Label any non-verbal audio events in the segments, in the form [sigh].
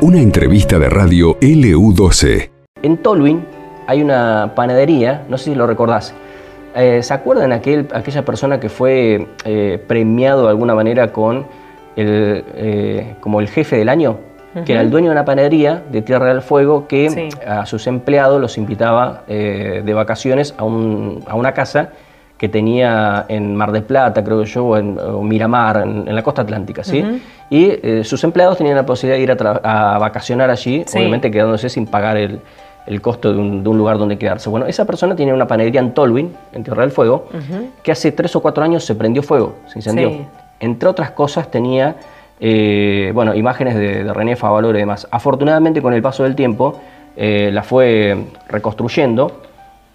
Una entrevista de radio LU12. En Tolwyn hay una panadería, no sé si lo recordás. Eh, ¿Se acuerdan aquel, aquella persona que fue eh, premiado de alguna manera con el, eh, como el jefe del año? Que era el dueño de una panadería de Tierra del Fuego que a sus empleados los invitaba de vacaciones a, un, a, una casa que tenía en Mar del Plata, creo yo, o en Miramar, en, la costa atlántica, ¿sí? Y sus empleados tenían la posibilidad de ir a, vacacionar allí, obviamente quedándose sin pagar el, el costo de un, lugar donde quedarse. Bueno, esa persona tiene una panadería en Tolwyn, en Tierra del Fuego, que hace tres o cuatro años se prendió fuego, se incendió. Entre otras cosas tenía, eh, bueno, imágenes de, René Favaloro y demás. Afortunadamente con el paso del tiempo eh, la fue reconstruyendo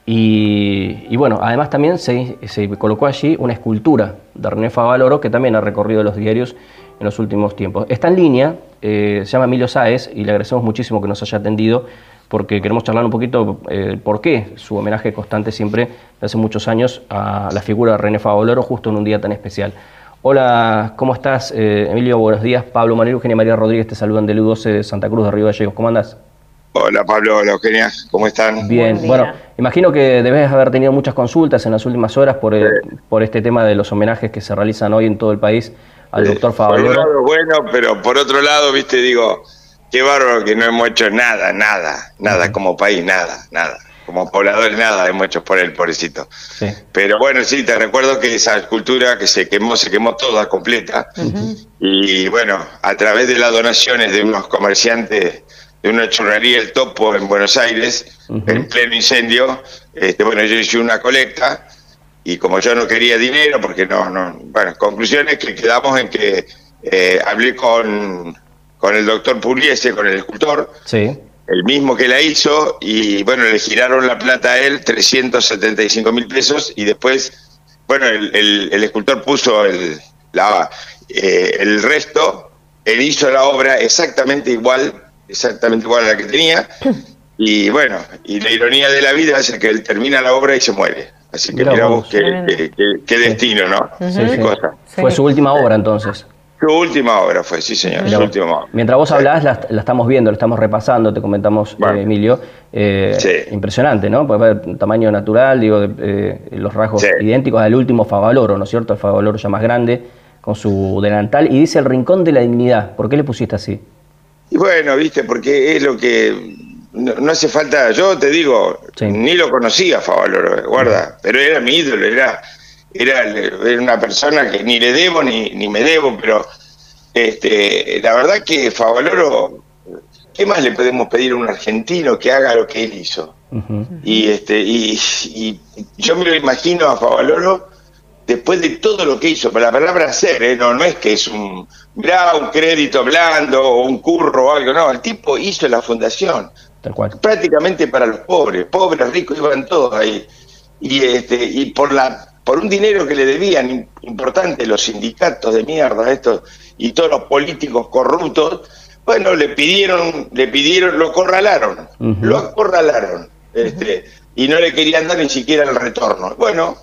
y, bueno, además también se, colocó allí una escultura de René Favaloro que también ha recorrido los diarios en los últimos tiempos. Está en línea, eh, se llama Emilio Sáez y le agradecemos muchísimo que nos haya atendido porque queremos charlar un poquito eh, por qué su homenaje constante siempre, de hace muchos años, a la figura de René Favoloro justo en un día tan especial. Hola, ¿cómo estás, eh, Emilio? Buenos días. Pablo Manuel, Eugenia María Rodríguez te saludan del U12 de Santa Cruz de Río Gallegos. ¿Cómo andas? Hola Pablo, hola Eugenia, ¿cómo están? Bien, bueno, imagino que debes haber tenido muchas consultas en las últimas horas por, por este tema de los homenajes que se realizan hoy en todo el país al doctor Favoloro. bueno, pero por otro lado, viste, digo, Qué bárbaro que no hemos hecho nada, nada, nada como país, nada, nada. Como pobladores, nada hemos hecho por el pobrecito. Pero bueno, sí, te recuerdo que esa escultura que se quemó, se quemó toda completa. Y bueno, a través de las donaciones de unos comerciantes de una churrería El Topo en Buenos Aires, en pleno incendio, este, bueno, yo hice una colecta y como yo no quería dinero, porque no, no, bueno, conclusiones que quedamos en que eh, hablé con con el doctor Pugliese, con el escultor, sí. el mismo que la hizo, y bueno, le giraron la plata a él, 375 mil pesos, y después, bueno, el, escultor puso el, la, eh, el resto, él hizo la obra exactamente igual, exactamente igual a la que tenía, [clears throat] y bueno, y la ironía de la vida es que él termina la obra y se muere. Así que miramos qué, qué, destino, ¿no? Fue su última obra entonces. Su última obra fue, sí señor, su última obra. Mientras vos hablás, la, estamos viendo, la estamos repasando, te comentamos, eh, Emilio. Eh, impresionante, ¿no? Puede ver tamaño natural, digo, eh, los rasgos idénticos al último Favaloro, ¿no es cierto? El Favaloro ya más grande, con su delantal, y dice el rincón de la dignidad. ¿Por qué le pusiste así? Y bueno, viste, porque es lo que no, hace falta, yo te digo, ni lo conocía Favaloro, guarda, pero era mi ídolo, era era, una persona que ni le debo ni, ni me debo, pero este, la verdad que Favaloro, ¿qué más le podemos pedir a un argentino que haga lo que él hizo? Y este y, yo me lo imagino a Favaloro después de todo lo que hizo, pero la palabra hacer, ¿eh? no, no es que es un, mirá, un crédito blando o un curro o algo, no, el tipo hizo la fundación, prácticamente para los pobres, pobres, ricos, iban todos ahí. Y, este, y por la por un dinero que le debían importante los sindicatos de mierda estos y todos los políticos corruptos, bueno, le pidieron, le pidieron, lo corralaron, lo acorralaron, este, y no le querían dar ni siquiera el retorno. Bueno,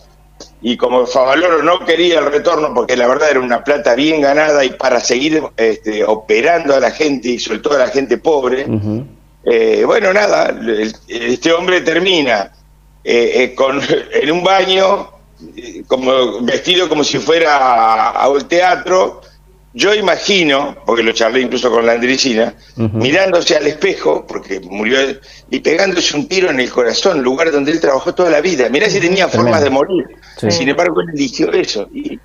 y como Favaloro no quería el retorno porque la verdad era una plata bien ganada y para seguir este, operando a la gente y sobre todo a la gente pobre, eh, bueno, nada, este hombre termina eh, eh, con, [laughs] en un baño como vestido como si fuera a, un teatro. Yo imagino, porque lo charlé incluso con la Andricina, mirándose al espejo, porque murió, y pegándose un tiro en el corazón, lugar donde él trabajó toda la vida. Mirá si tenía formas de morir. Sin embargo, él eligió eso. Y,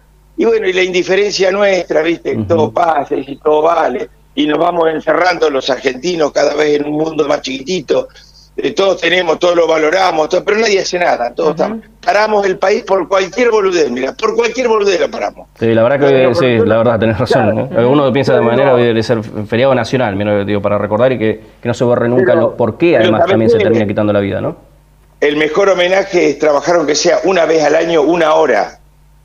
bueno, y la indiferencia nuestra, ¿viste? Todo pasa y todo vale. Y nos vamos encerrando los argentinos cada vez en un mundo más chiquitito eh, todos tenemos, todos lo valoramos, pero nadie hace nada. Todos paramos el país por cualquier boludez, mira, por cualquier boludez lo paramos. Sí, la verdad que sí, la verdad, tenés razón. Uno piensa de manera hoy debe ser feriado nacional, digo, para recordar y que, no se borre nunca lo, por qué además también, se termina quitando la vida, ¿no? El mejor homenaje es trabajar aunque sea una vez al año, una hora,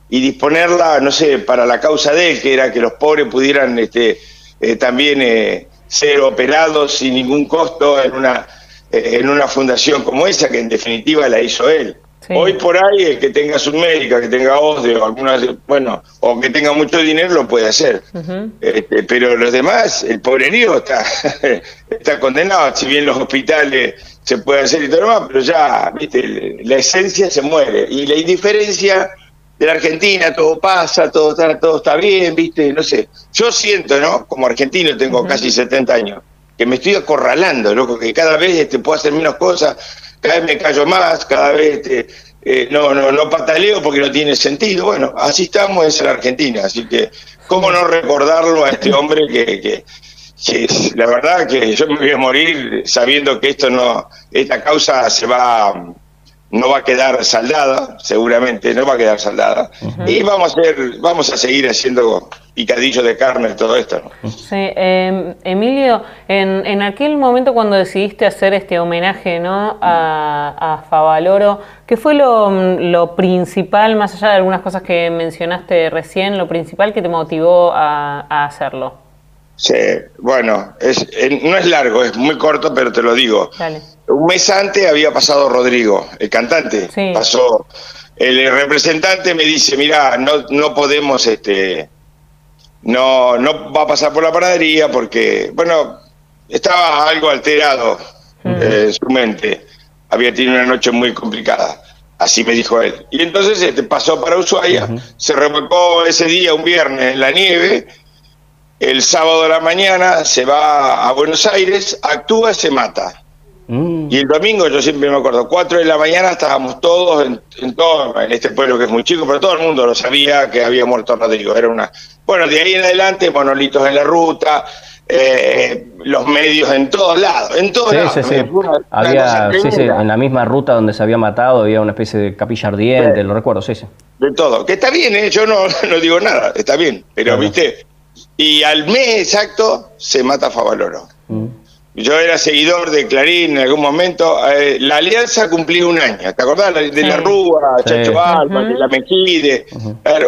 y disponerla, no sé, para la causa de él, que era que los pobres pudieran este, eh, también eh, ser operados sin ningún costo en una en una fundación como esa, que en definitiva la hizo él. Hoy por ahí es que tenga su médica, que tenga OSDE o alguna, bueno, o que tenga mucho dinero lo puede hacer. este, pero los demás, el pobrerío está, [laughs] está condenado, si bien los hospitales se puede hacer y todo lo demás, pero ya, viste, la esencia se muere. Y la indiferencia de la Argentina, todo pasa, todo está, todo está bien, viste, no sé. Yo siento, ¿no? Como argentino tengo casi 70 años, que me estoy acorralando, loco, que cada vez este, puedo hacer menos cosas cada vez me callo más, cada vez este, eh, no, no, no pataleo porque no tiene sentido. Bueno, así estamos en la Argentina, así que cómo no recordarlo a este hombre que, que, la verdad que yo me voy a morir sabiendo que esto no, esta causa se va no va a quedar saldada, seguramente no va a quedar saldada. Y vamos a hacer, vamos a seguir haciendo picadillo de carne y todo esto. Sí, em, Emilio, en, en, aquel momento cuando decidiste hacer este homenaje ¿no? a, a Favaloro, ¿qué fue lo, lo, principal, más allá de algunas cosas que mencionaste recién, lo principal que te motivó a, a hacerlo? Sí, bueno, es, no es largo, es muy corto, pero te lo digo. Un mes antes había pasado Rodrigo, el cantante. Pasó. El representante me dice, mira, no, no podemos, este, no, no va a pasar por la panadería porque, bueno, estaba algo alterado en su mente. Había tenido una noche muy complicada. Así me dijo él. Y entonces este, pasó para Ushuaia, se remolcó ese día, un viernes, en la nieve, el sábado de la mañana se va a Buenos Aires, actúa, se mata. Mm. Y el domingo, yo siempre me acuerdo, 4 de la mañana estábamos todos en, todo, en este pueblo que es muy chico, pero todo el mundo lo sabía que había muerto Rodrigo. Era una, bueno, de ahí en adelante, monolitos en la ruta, eh, los medios en todos lados, en todos lados. había, en la misma ruta donde se había matado había una especie de capilla ardiente, lo recuerdo, sí, sí. De todo, que está bien, ¿eh? yo no, [laughs] no digo nada, está bien, pero viste, y al mes exacto se mata Favaloro. Mm. Yo era seguidor de Clarín en algún momento. Eh, la alianza cumplió un año. ¿Te acordás? De la Rúa, Chacho Alba, de la Mejide.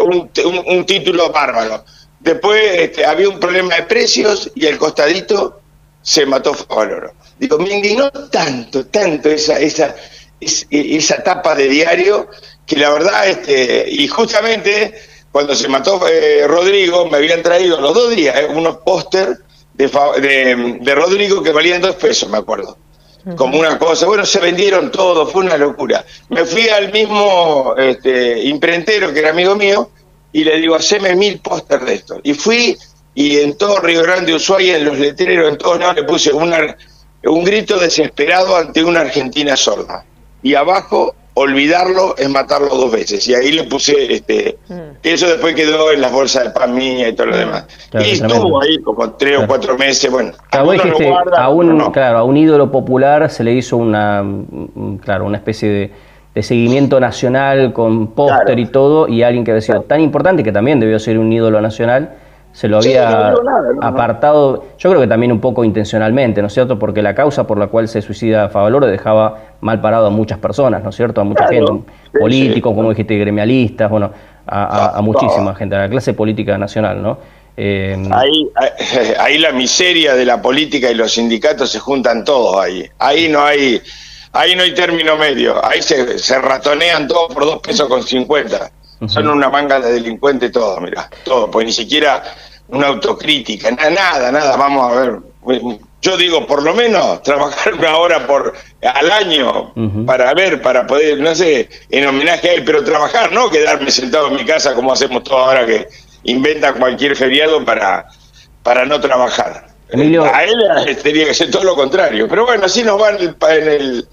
un, un, título bárbaro. Después este, había un problema de precios y al costadito se mató Favaloro. Digo, me indignó tanto, tanto esa, esa, esa, esa tapa de diario que la verdad, este, y justamente cuando se mató eh, Rodrigo, me habían traído los dos días eh, unos póster de, de, Rodrigo que valían dos pesos, me acuerdo. Como una cosa, bueno, se vendieron todos, fue una locura. Me fui al mismo este, imprentero que era amigo mío y le digo, haceme mil póster de esto. Y fui y en todo Río Grande, Ushuaia, en los letreros, en todos lados, le puse una, un grito desesperado ante una Argentina sorda. Y abajo olvidarlo es matarlo dos veces. Y ahí le puse, este, mm. eso después quedó en las bolsas de pan mía y todo lo mm. demás. y estuvo ahí como tres o cuatro meses, bueno. a, un, claro, a un ídolo popular se le hizo una, claro, una especie de, seguimiento nacional con póster y todo, y alguien que había sido tan importante, que también debió ser un ídolo nacional, se lo había apartado, yo creo que también un poco intencionalmente, ¿no es cierto? Porque la causa por la cual se suicida Favaloro dejaba mal parado a muchas personas, ¿no es cierto? A mucha gente, políticos, como dijiste, gremialistas, bueno, a, muchísima gente, a la clase política nacional, ¿no? Eh, ahí, [laughs] ahí la miseria de la política y los sindicatos se juntan todos ahí. Ahí no hay, ahí no hay término medio. Ahí se, se ratonean todos por dos pesos con cincuenta. Son una manga de delincuentes todos, mira, todo, pues ni siquiera una autocrítica, nada, nada, vamos a ver. Yo digo, por lo menos [laughs] trabajar una hora por al año para ver, para poder, no sé, en homenaje a él, pero trabajar, no quedarme sentado en mi casa como hacemos todos ahora que inventan cualquier feriado para, para no trabajar. A él tenía que ser todo lo contrario, pero bueno, así nos va en el en,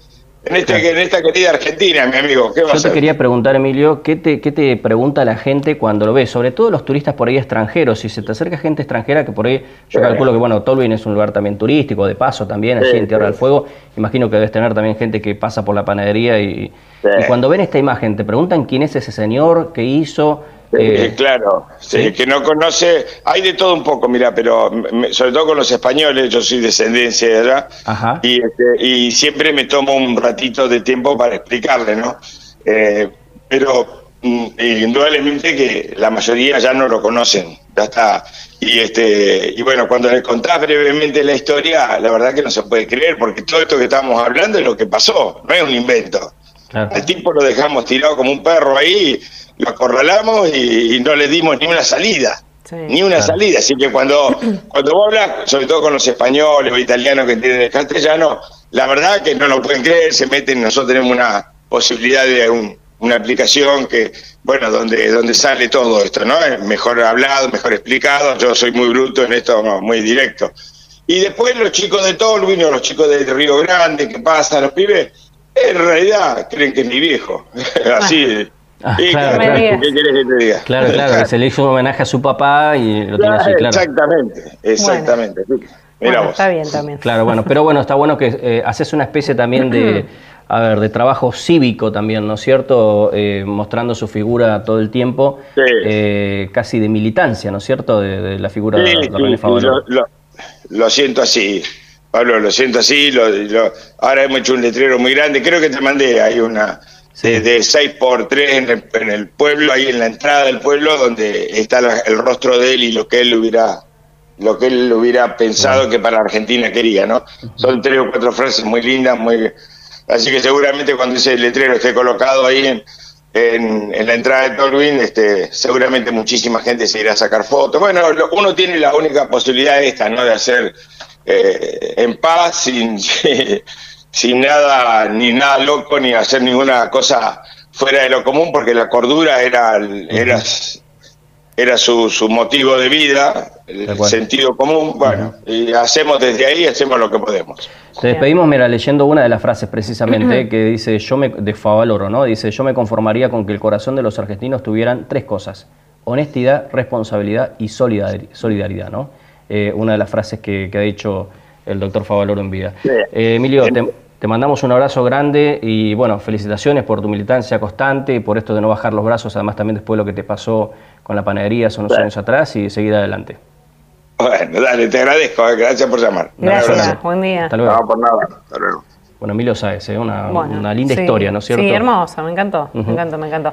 este, en esta querida Argentina, mi amigo. ¿qué Yo te quería preguntar, Emilio, ¿qué te, ¿qué te pregunta la gente cuando lo ves? Sobre todo los turistas por ahí extranjeros. Si se te acerca gente extranjera, que por ahí yo calculo que, bueno, Tolvin es un lugar también turístico, de paso también, allí en Tierra del Fuego. Imagino que debes tener también gente que pasa por la panadería y, y cuando ven esta imagen, te preguntan quién es ese señor, qué hizo, eh, claro, que no conoce, hay de todo un poco, mira, pero sobre todo con los españoles, yo soy descendencia de allá, este, y, siempre me tomo un ratito de tiempo para explicarle, ¿no? Eh, pero mm, indudablemente que la mayoría ya no lo conocen, ya está. Y, este, y bueno, cuando le contás brevemente la historia, la verdad que no se puede creer, porque todo esto que estamos hablando es lo que pasó, no es un invento. Al tipo lo dejamos tirado como un perro ahí, lo acorralamos y, no le dimos ni una salida. ni una salida, así que cuando, [clears throat] cuando vos hablas, sobre todo con los españoles o italianos que entienden el castellano, la verdad que no lo pueden creer, se meten, nosotros tenemos una posibilidad de una aplicación que, bueno, donde, donde sale todo esto, ¿no? Mejor hablado, mejor explicado, yo soy muy bruto en esto, muy directo. Y después los chicos de Tolwyn o los chicos de Río Grande que pasan, los pibes, en realidad creen que es mi viejo. [laughs] Así. Ah, claro, claro. ¿Qué querés que te diga? Claro, claro, se le hizo un homenaje a su papá y lo tiene así, claro. Exactamente, exactamente. Bueno, está bien también. Claro, bueno, pero bueno, está bueno que eh, haces una especie también de, a ver, de trabajo cívico también, ¿no es cierto? Eh, mostrando su figura todo el tiempo, eh, casi de militancia, ¿no es cierto? De, la figura de, René Favaloro. Lo, lo, siento así, Pablo, lo siento así. Lo, ahora hemos hecho un letrero muy grande, creo que te mandé, hay una de, 6 por 3 en el, pueblo, ahí en la entrada del pueblo, donde está el rostro de él y lo que él hubiera lo que él hubiera pensado que para Argentina quería, ¿no? Son tres o cuatro frases muy lindas, muy así que seguramente cuando ese letrero esté colocado ahí en, en, la entrada de Tolwyn, este, seguramente muchísima gente se irá a sacar fotos. Bueno, uno tiene la única posibilidad esta, ¿no? De hacer eh, en paz, sin, [laughs] sin nada, ni nada loco, ni hacer ninguna cosa fuera de lo común, porque la cordura era, era era su, su motivo de vida, el sentido común, bueno, y hacemos desde ahí, hacemos lo que podemos. Te despedimos, mira, leyendo una de las frases precisamente que dice, yo me, de Favaloro, ¿no? Dice, yo me conformaría con que el corazón de los argentinos tuvieran tres cosas, honestidad, responsabilidad y solidaridad, ¿no? Eh, una de las frases que, ha dicho el doctor Favaloro en vida. Eh, Emilio, te, te mandamos un abrazo grande y bueno, felicitaciones por tu militancia constante y por esto de no bajar los brazos, además también después de lo que te pasó con la panadería hace unos años atrás y seguir adelante. Bueno, dale, te agradezco, eh, gracias por llamar. Gracias, buen día. Hasta luego. No, por nada, hasta luego. Bueno, Emilio Sáez, ¿eh? una, una, linda historia, ¿no es cierto? Sí, hermosa, me encantó, me encantó, me encantó.